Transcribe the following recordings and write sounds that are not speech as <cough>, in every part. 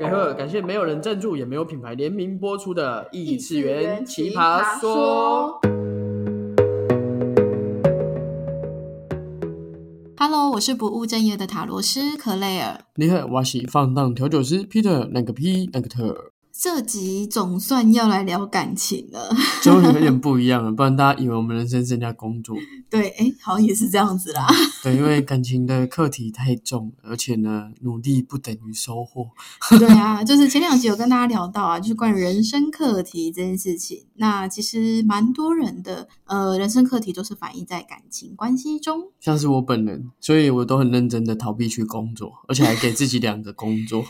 家好，感谢没有人赞助，也没有品牌联名播出的《异次元奇葩葩说》。Hello，我是不务正业的塔罗师克雷尔。你好，我是放荡调酒师 Peter，那个 P 那个特，这集总算要来聊感情了。<laughs> 终于有点不一样了，不然大家以为我们人生剩下工作。<laughs> 对，哎，好像也是这样子啦。<laughs> 对，因为感情的课题太重，而且呢，努力不等于收获。对啊，就是前两集有跟大家聊到啊，就是关于人生课题这件事情。那其实蛮多人的呃人生课题都是反映在感情关系中。像是我本人，所以我都很认真的逃避去工作，而且还给自己两个工作。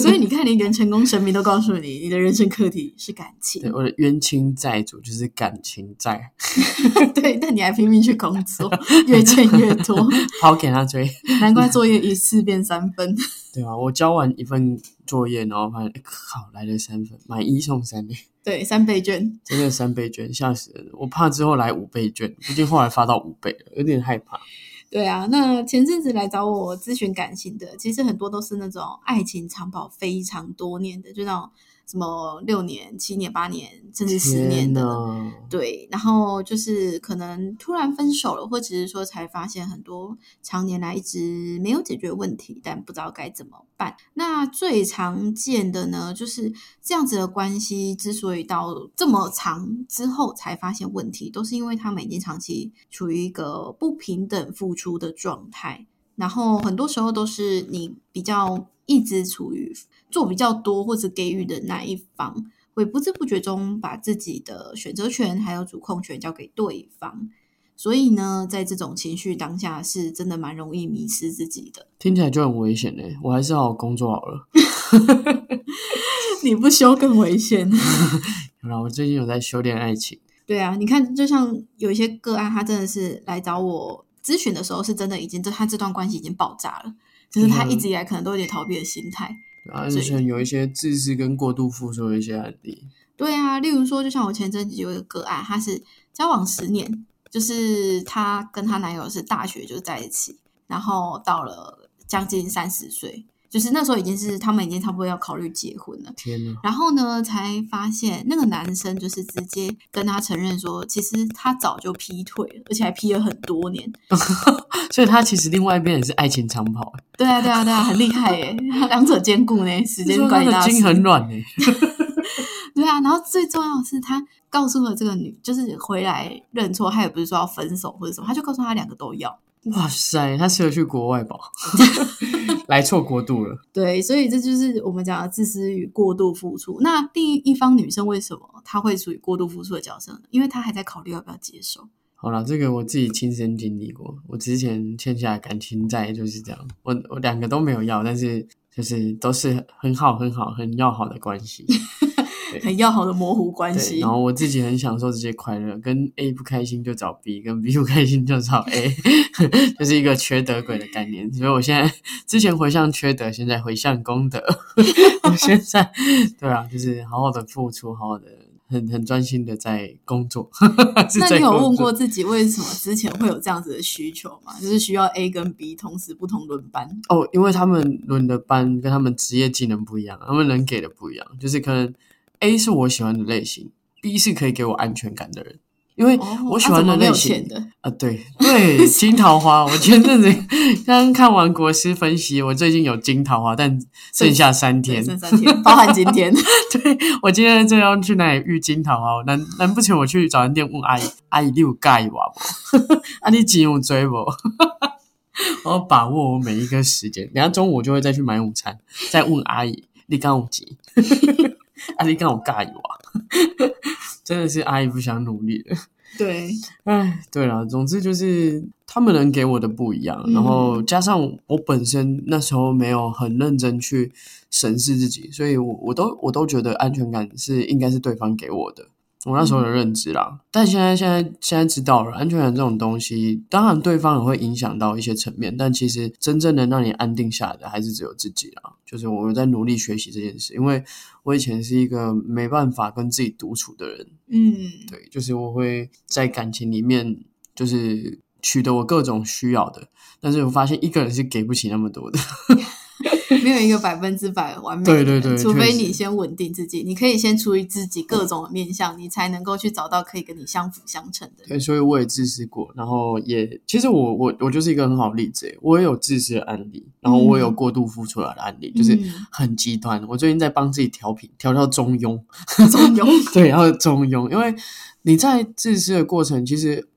所以你看，你连成功神明都告诉你，你的人生课题是感情对，。我的冤亲债主就是感情债，<laughs> 对，但你还拼命去工作，越欠越多，<laughs> 好给他追。难怪作业一次变三分。对啊，我交完一份作业，然后发现，哎靠，来了三份，买一送三呢，对，三倍券。真的三倍券，吓死人！我怕之后来五倍券，毕竟后来发到五倍了，有点害怕。<laughs> 对啊，那前阵子来找我咨询感情的，其实很多都是那种爱情长跑非常多年的，就那种什么六年、七年、八年，甚至十年的。呐，对，然后就是可能突然分手了，或者是说才发现很多常年来一直没有解决问题，但不知道该怎么办。那最常见的呢，就是这样子的关系之所以到这么长之后才发现问题，都是因为他们已经长期处于一个不平等付出的状态。然后很多时候都是你比较一直处于做比较多或者给予的那一方，会不知不觉中把自己的选择权还有主控权交给对方。所以呢，在这种情绪当下，是真的蛮容易迷失自己的。听起来就很危险呢。我还是好好工作好了。<laughs> 你不修更危险。<laughs> 好啦，我最近有在修炼爱情，对啊，你看，就像有一些个案，他真的是来找我咨询的时候，是真的已经这他这段关系已经爆炸了，就是他一直以来可能都有点逃避的心态。对啊，而且有一些自私跟过度付出的一些案例。对啊，例如说，就像我前阵子有一个个案，他是交往十年，就是她跟她男友是大学就在一起，然后到了将近三十岁，就是那时候已经是他们已经差不多要考虑结婚了。天呐，然后呢，才发现那个男生就是直接跟他承认说，其实他早就劈腿了，而且还劈了很多年。<laughs> 所以他其实另外一边也是爱情长跑，对啊，对啊，对啊，很厉害耶，他两者兼顾呢，时间说管理大师。他的筋很软呢。<laughs> 对啊，然后最重要的是，他告诉了这个女，就是回来认错，他也不是说要分手或者什么，他就告诉他两个都要。哇塞，他适合去国外吧？<laughs> <laughs> 来错国度了。对，所以这就是我们讲的自私与过度付出。那另一方女生为什么她会处于过度付出的角色呢？因为她还在考虑要不要接受。好了，这个我自己亲身经历过。我之前欠下的感情债就是这样，我我两个都没有要，但是就是都是很好很好很要好的关系。<laughs> 很要好的模糊关对，系然。后我自己很享受这些快乐，跟 A 不开心就找 B，跟 B 不开心就找 A，<laughs> 就是一个缺德鬼的概念。所以我现在之前回向缺德，现在回向功德。<laughs> 我现在对啊，就是好好的付出，好好的很很专心的在工作。<laughs> 是那你有问过自己为什么之前会有这样子的需求吗？就是需要 A 跟 B 同时不同轮班。哦，因为他们轮的班跟他们职业技能不一样，他们能给的不一样，就是可能 A 是我喜欢的类型，B 是可以给我安全感的人。因为哦我喜欢的类型钱的啊，对对，金桃花。我前阵子 <laughs> 刚看完国师分析，我最近有金桃花，但剩下三天。剩三天，包含今天。<laughs> 对我今天正要去哪里遇金桃花，难难不成我去早餐店问阿姨，阿姨你有介意我不？<laughs> 啊，你钱有追不？我要把握我每一个时间。等下中午我就会再去买午餐，再问阿姨你刚有钱？啊，你刚有介意我？<laughs> 真的是阿姨不想努力了。对，哎，对了，总之就是他们能给我的不一样，嗯然后加上我本身那时候没有很认真去审视自己，所以我我都我都觉得安全感是应该是对方给我的，我那时候的认知啦。但现在现在现在知道了，安全感这种东西，当然对方也会影响到一些层面，但其实真正能让你安定下来的还是只有自己啦。就是我有在努力学习这件事，因为我以前是一个没办法跟自己独处的人，嗯，对，就是我会在感情里面，就是取得我各种需要的，但是我发现一个人是给不起那么多的。<laughs> 没有一个百分之百完美的人，对对对除非你先稳定自己，你可以先处理自己各种的面向，你才能够去找到可以跟你相辅相成的人。对，所以我也自私过，然后也其实我我我就是一个很好的例子，我也有自私的案例，然后我也有嗯过度付出来的案例，就是嗯很极端。我最近在帮自己调频，调到中庸，中庸，<laughs> 对，然后中庸，因为你在自私的过程，其实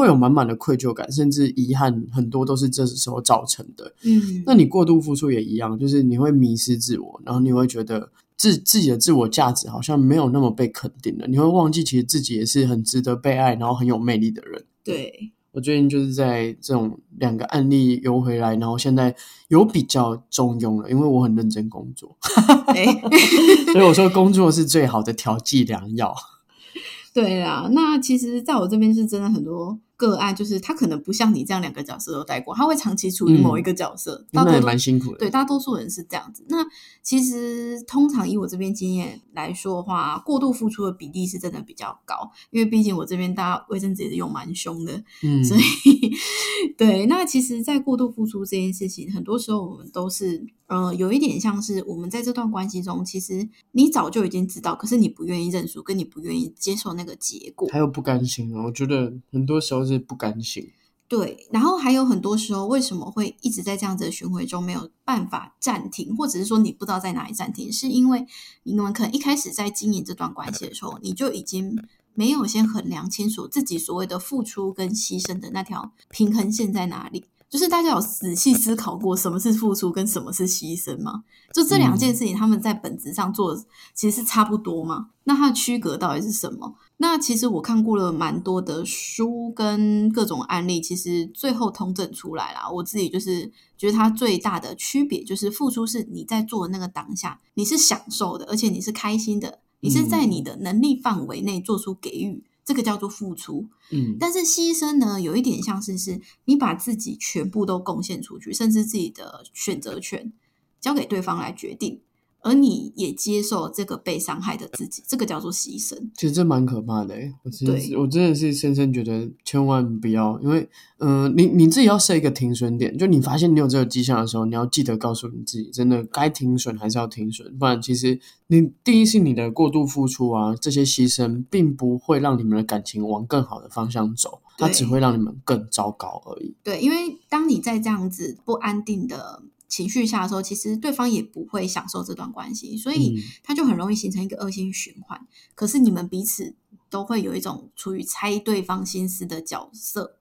会有满满的愧疚感，甚至遗憾，很多都是这时候造成的。嗯，那你过度付出也一样，就是你会迷失自我，然后你会觉得自自己的自我价值好像没有那么被肯定了，你会忘记其实自己也是很值得被爱，然后很有魅力的人。对，我最近就是在这种两个案例游回来，然后现在有比较中庸了，因为我很认真工作，<laughs> 哎，<laughs> 所以我说工作是最好的调剂良药。对啦，那其实在我这边是真的很多个案，就是他可能不像你这样两个角色都带过，他会长期处于某一个角色，那也蛮辛苦的。对，大多数人是这样子。那其实通常以我这边经验来说的话，过度付出的比例是真的比较高，因为毕竟我这边大家卫生纸也是用蛮凶的，嗯，所以 <laughs> 对。那其实，在过度付出这件事情，很多时候我们都是呃，有一点像是我们在这段关系中，其实你早就已经知道，可是你不愿意认输，跟你不愿意接受那个结果。还有不甘心啊，我觉得很多时候是是不甘心。对，然后还有很多时候，为什么会一直在这样子的循环中没有办法暂停，或者是说你不知道在哪里暂停，是因为你们可能一开始在经营这段关系的时候，你就已经没有先衡量清楚自己所谓的付出跟牺牲的那条平衡线在哪里。就是大家有仔细思考过什么是付出跟什么是牺牲吗？就这两件事情，他们在本质上做的其实是差不多嘛？那它的区隔到底是什么？那其实我看过了蛮多的书跟各种案例，其实最后统整出来啦。我自己就是觉得它最大的区别就是付出是你在做的那个当下，你是享受的，而且你是开心的，你是在你的能力范围内做出给予，这个叫做付出。嗯，但是牺牲呢，有一点像是是你把自己全部都贡献出去，甚至自己的选择权交给对方来决定，而你也接受这个被伤害的自己，这个叫做牺牲。其实这蛮可怕的欸我真的是，我真的是深深觉得千万不要，因为，嗯、你你自己要设一个停损点，就你发现你有这个迹象的时候，你要记得告诉你自己，真的该停损还是要停损，不然其实你第一是你的过度付出啊，这些牺牲并不会让你们的感情往更好的方向走，它只会让你们更糟糕而已。对，因为当你在这样子不安定的情绪下的时候，其实对方也不会享受这段关系，所以他就很容易形成一个恶性循环。可是你们彼此都会有一种处于猜对方心思的角色。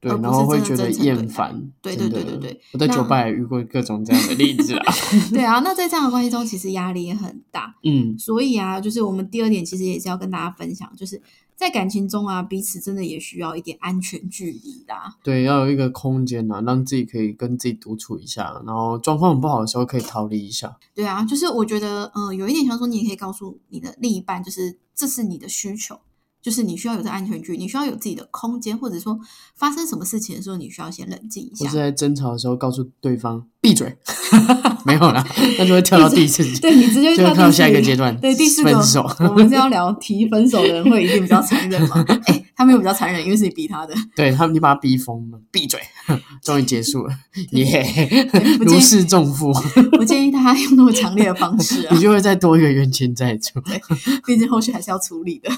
对，然后会觉得厌烦。对对对对对我在酒那吧也遇过各种这样的例子啦。<laughs> 对啊，那在这样的关系中，其实压力也很大。<laughs> 嗯，所以啊，就是我们第二点，其实也是要跟大家分享，就是在感情中啊，彼此真的也需要一点安全距离啦。对，要有一个空间呐、让自己可以跟自己独处一下，然后状况很不好的时候可以逃离一下。对啊，就是我觉得，呃，有一点想说，你也可以告诉你的另一半，就是这是你的需求，就是你需要有这安全距离，你需要有自己的空间，或者说发生什么事情的时候，你需要先冷静一下或是。在争吵的时候告诉对方闭嘴，<laughs> 没有啦，那就会跳到第四集，对你直接就跳到下一个阶段，对，第四个分手。我们是要聊提分手的人会一定比较残忍吗？<laughs> 哎、他没有比较残忍，因为是你逼他的。对他们，你把他逼疯了，闭嘴，<laughs> 终于结束了，耶、如释重负，不建议他用那么强烈的方式啊你，就会再多一个冤亲债主。毕竟后续还是要处理的。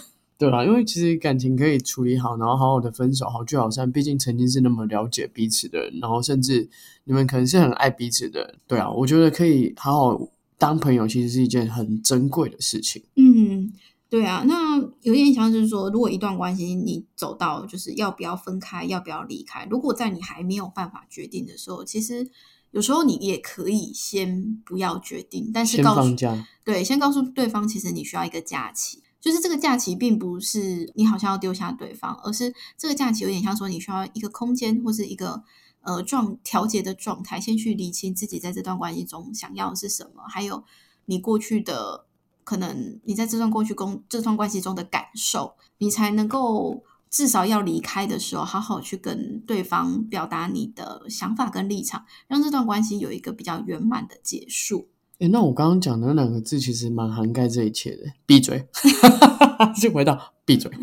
对啦，因为其实感情可以处理好，然后好好的分手，好聚好散。毕竟曾经是那么了解彼此的人，然后甚至你们可能是很爱彼此的人。对啊，我觉得可以好好当朋友，其实是一件很珍贵的事情。嗯，对啊，那有点像是说，如果一段关系你走到就是要不要分开，要不要离开，如果在你还没有办法决定的时候，其实有时候你也可以先不要决定，但是先告诉对，先告诉对方，其实你需要一个假期。就是这个假期，并不是你好像要丢下对方，而是这个假期有点像说你需要一个空间或是一个呃状调节的状态，先去理清自己在这段关系中想要的是什么，还有你过去的可能你在这段过去工这段关系中的感受，你才能够至少要离开的时候，好好去跟对方表达你的想法跟立场，让这段关系有一个比较圆满的结束。诶，那我刚刚讲的那两个字其实蛮涵盖这一切的。闭嘴，<laughs> 就回到闭嘴。<laughs>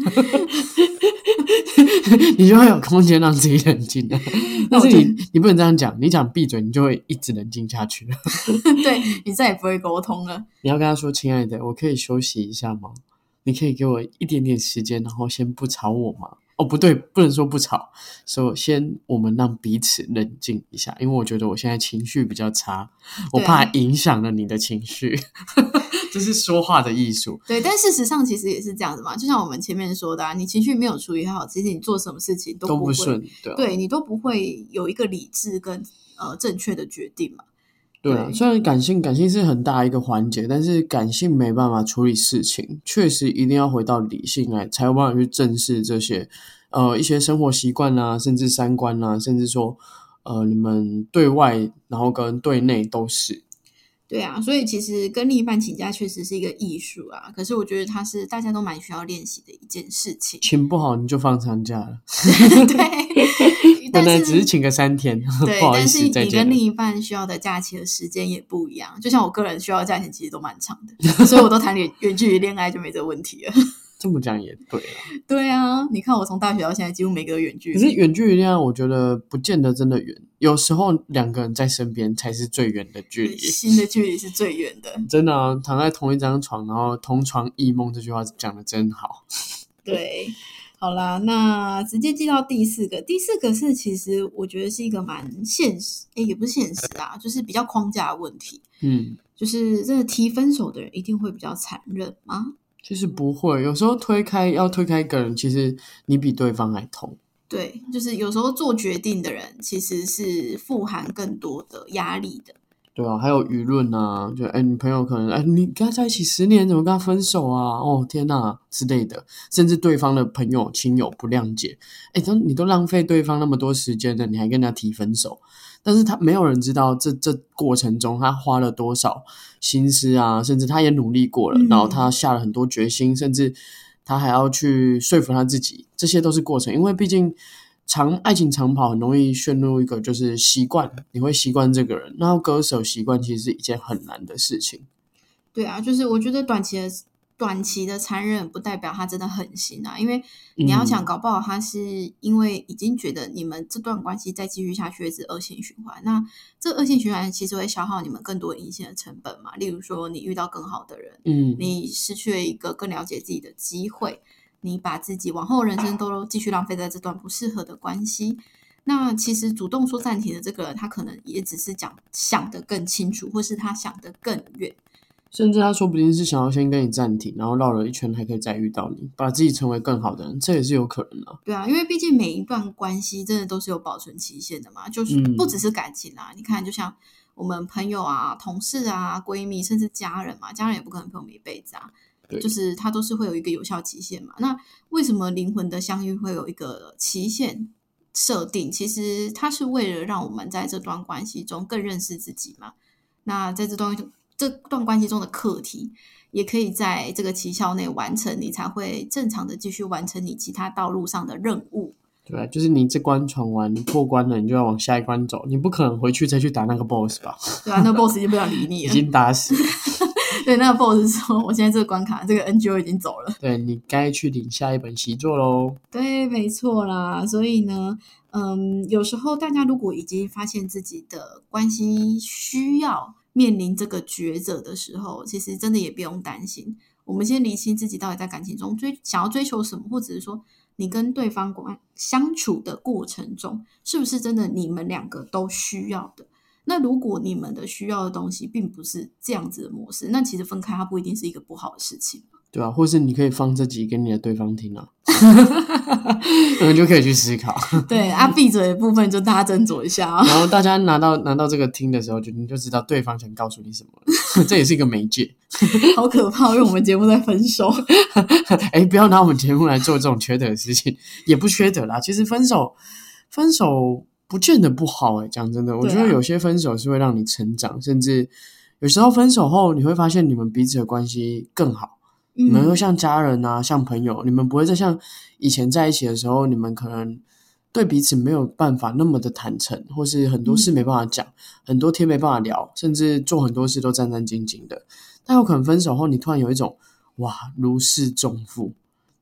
你就会有空间让自己冷静的。<laughs> 但是你你不能这样讲，你讲闭嘴，你就会一直冷静下去了。对你再也不会沟通了。你要跟他说：“亲爱的，我可以休息一下吗？你可以给我一点点时间，然后先不吵我吗？”哦，不对，不能说不吵，首先我们让彼此冷静一下，因为我觉得我现在情绪比较差，我怕影响了你的情绪。<laughs> 这是说话的艺术。对，但事实上其实也是这样子嘛，就像我们前面说的，啊，你情绪没有处理好，其实你做什么事情都不顺，对，对你都不会有一个理智跟呃正确的决定嘛。对，虽然感性感性是很大一个环节，但是感性没办法处理事情，确实一定要回到理性来，才有办法去正视这些呃一些生活习惯啊，甚至三观啊，甚至说呃你们对外然后跟对内都是。对啊，所以其实跟另一半请假确实是一个艺术啊。可是我觉得它是大家都蛮需要练习的一件事情。请不好你就放长假了。<laughs> 对，本来只是请个三天，<laughs> 对，但是你跟另一半需要的假期的时间也不一样。就像我个人需要的假期其实都蛮长的，<laughs> 所以我都谈远远距离恋爱就没这个问题了。<laughs> 这么讲也对啊，对啊，你看我从大学到现在，几乎每个远距离。可是远距离恋爱，我觉得不见得真的远，有时候两个人在身边才是最远的距离。心的距离是最远的，真的啊！躺在同一张床，然后同床异梦，这句话讲的真好。对，好啦，那直接记到第四个。第四个是，其实我觉得是一个蛮现实，哎，也不是现实啊，就是比较框架的问题。嗯，就是真的提分手的人一定会比较残忍吗？其实不会，有时候推开要推开一个人，其实你比对方还痛。对，就是有时候做决定的人其实是富含更多的压力的。对啊，还有舆论啊，就哎，你朋友可能哎，你跟他在一起十年，怎么跟他分手啊？哦，天哪之类的，甚至对方的朋友亲友不谅解，哎，都你都浪费对方那么多时间了，你还跟他提分手？但是他没有人知道这这过程中他花了多少心思啊，甚至他也努力过了，然后他下了很多决心，甚至他还要去说服他自己，这些都是过程。因为毕竟长爱情长跑很容易陷入一个就是习惯，你会习惯这个人，然后割舍习惯其实是一件很难的事情。对啊，就是我觉得短期的。短期的残忍不代表他真的狠心啊，因为你要想搞不好他是因为已经觉得你们这段关系再继续下去是恶性循环，那这恶性循环其实会消耗你们更多隐性的成本嘛。例如说你遇到更好的人，嗯，你失去了一个更了解自己的机会，你把自己往后人生都继续浪费在这段不适合的关系，那其实主动说暂停的这个人，他可能也只是讲想得更清楚，或是他想得更远。甚至他说不定是想要先跟你暂停，然后绕了一圈还可以再遇到你，把自己成为更好的人，这也是有可能的。对啊，因为毕竟每一段关系真的都是有保存期限的嘛，就是不只是感情啊。你看，就像我们朋友啊、同事啊、闺蜜，甚至家人嘛，家人也不可能陪我们一辈子啊。对，就是它都是会有一个有效期限嘛。那为什么灵魂的相遇会有一个期限设定？其实它是为了让我们在这段关系中更认识自己嘛。那在这段。这段关系中的课题，也可以在这个期效内完成，你才会正常的继续完成你其他道路上的任务。对，就是你这关闯完过关了，你就要往下一关走，你不可能回去再去打那个 boss 吧？对啊，那 boss 已经不想理你了，<laughs> 已经打死。对，那个 boss 说：“我现在这个关卡，这个 NGO 已经走了。”对你该去领下一本习作喽。对，没错啦。所以呢，嗯，有时候大家如果已经发现自己的关系需要。面临这个抉择的时候，其实真的也不用担心。我们先理清自己到底在感情中追想要追求什么，或者是说你跟对方关相处的过程中，是不是真的你们两个都需要的？那如果你们的需要的东西并不是这样子的模式，那其实分开它不一定是一个不好的事情。对啊，或是你可以放这集给你的对方听啊，<laughs> 你们就可以去思考。对啊，闭嘴的部分就大家斟酌一下啊。然后大家拿到拿到这个听的时候，就你就知道对方想告诉你什么了。<laughs> 这也是一个媒介。<laughs> 好可怕，因为我们节目在分手。哎，不要拿我们节目来做这种缺德的事情，也不缺德啦。其实分手，分手不见得不好。哎，讲真的，我觉得有些分手是会让你成长，甚至有时候分手后你会发现你们彼此的关系更好。你们会像家人啊，像朋友，你们不会再像以前在一起的时候，你们可能对彼此没有办法那么的坦诚，或是很多事没办法讲，很多天没办法聊，甚至做很多事都战战兢兢的。但有可能分手后，你突然有一种哇如释重负，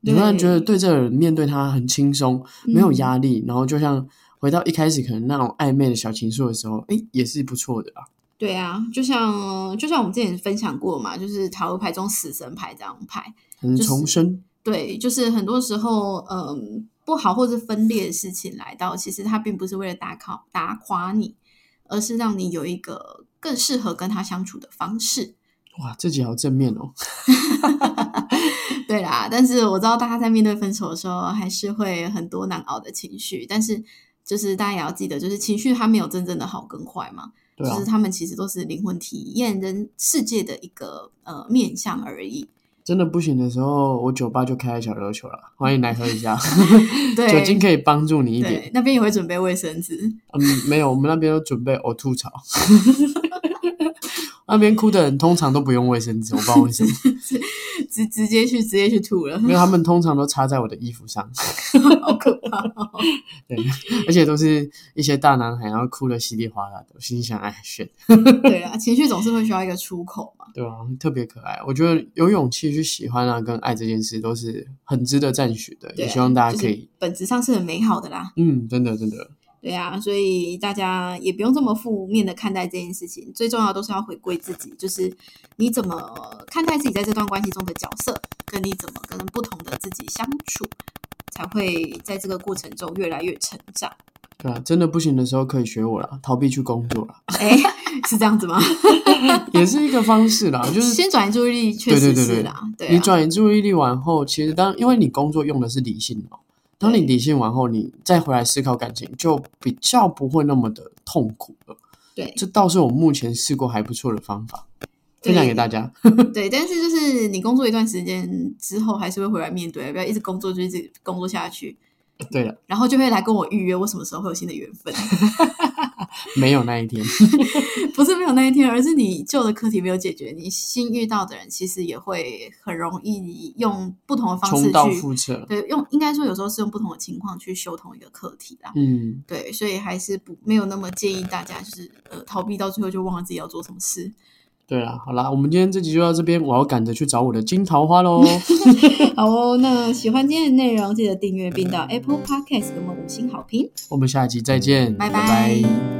你突然觉得对对这个人面对他很轻松，没有嗯压力，然后就像回到一开始可能那种暧昧的小情愫的时候，诶，也是不错的啊。对啊，就像就像我们之前分享过嘛，就是塔罗牌中死神牌这张牌，很就是重生，对，就是很多时候，嗯，不好或是分裂的事情来到，其实它并不是为了打垮打垮你，而是让你有一个更适合跟他相处的方式。哇，这己好正面哦。<laughs> <laughs> 对啦，但是我知道大家在面对分手的时候，还是会很多难熬的情绪，但是就是大家也要记得，就是情绪它没有真正的好跟坏嘛，就是，他们其实都是灵魂体验人世界的一个呃面向而已。真的不行的时候，我酒吧就开小琉球了，欢迎来喝一下。<laughs> 对，酒精可以帮助你一点。那边也会准备卫生纸。嗯，没有，我们那边都准备呕吐槽。<laughs> 那边哭的人通常都不用卫生纸，我不知道为什么，<laughs> 直直接去直接去吐了，<laughs> 因为他们通常都插在我的衣服上，<laughs> 好可怕、哦！对，而且都是一些大男孩，然后哭的稀里哗啦的。我心想，哎，选，对啊，情绪总是会需要一个出口嘛。对啊、特别可爱。我觉得有勇气去喜欢啊，跟爱这件事都是很值得赞许的，也希望大家就是可以，本质上是很美好的啦。嗯，真的真的，对啊，所以大家也不用这么负面的看待这件事情，最重要都是要回归自己，就是你怎么看待自己在这段关系中的角色，跟你怎么跟不同的自己相处，才会在这个过程中越来越成长。对啊，真的不行的时候可以学我啦，逃避去工作啦，哎，<laughs> 是这样子吗？<laughs> 也是一个方式啦，就是先转移注意力，确对对对对实是啦。对啊，你转移注意力完后，其实当因为你工作用的是理性哦，当你理性完后，你再回来思考感情，就比较不会那么的痛苦了。对这倒是我目前试过还不错的方法，分享给大家。<laughs> 对，但是就是你工作一段时间之后，还是会回来面对，不要一直工作就一直工作下去，对了，然后就会来跟我预约，我什么时候会有新的缘分？<laughs> 没有那一天，<laughs> 不是没有那一天，而是你旧的课题没有解决，你新遇到的人其实也会很容易用不同的方式去。对，用应该说有时候是用不同的情况去修同一个课题啦。嗯，对，所以还是不没有那么建议大家就是呃逃避到最后就忘了自己要做什么事。对啦，好啦，我们今天这集就到这边，我要赶着去找我的金桃花喽。<laughs> 好哦，那喜欢今天的内容，记得订阅并到 Apple Podcast 给我们五星好评。我们下一集再见，拜拜拜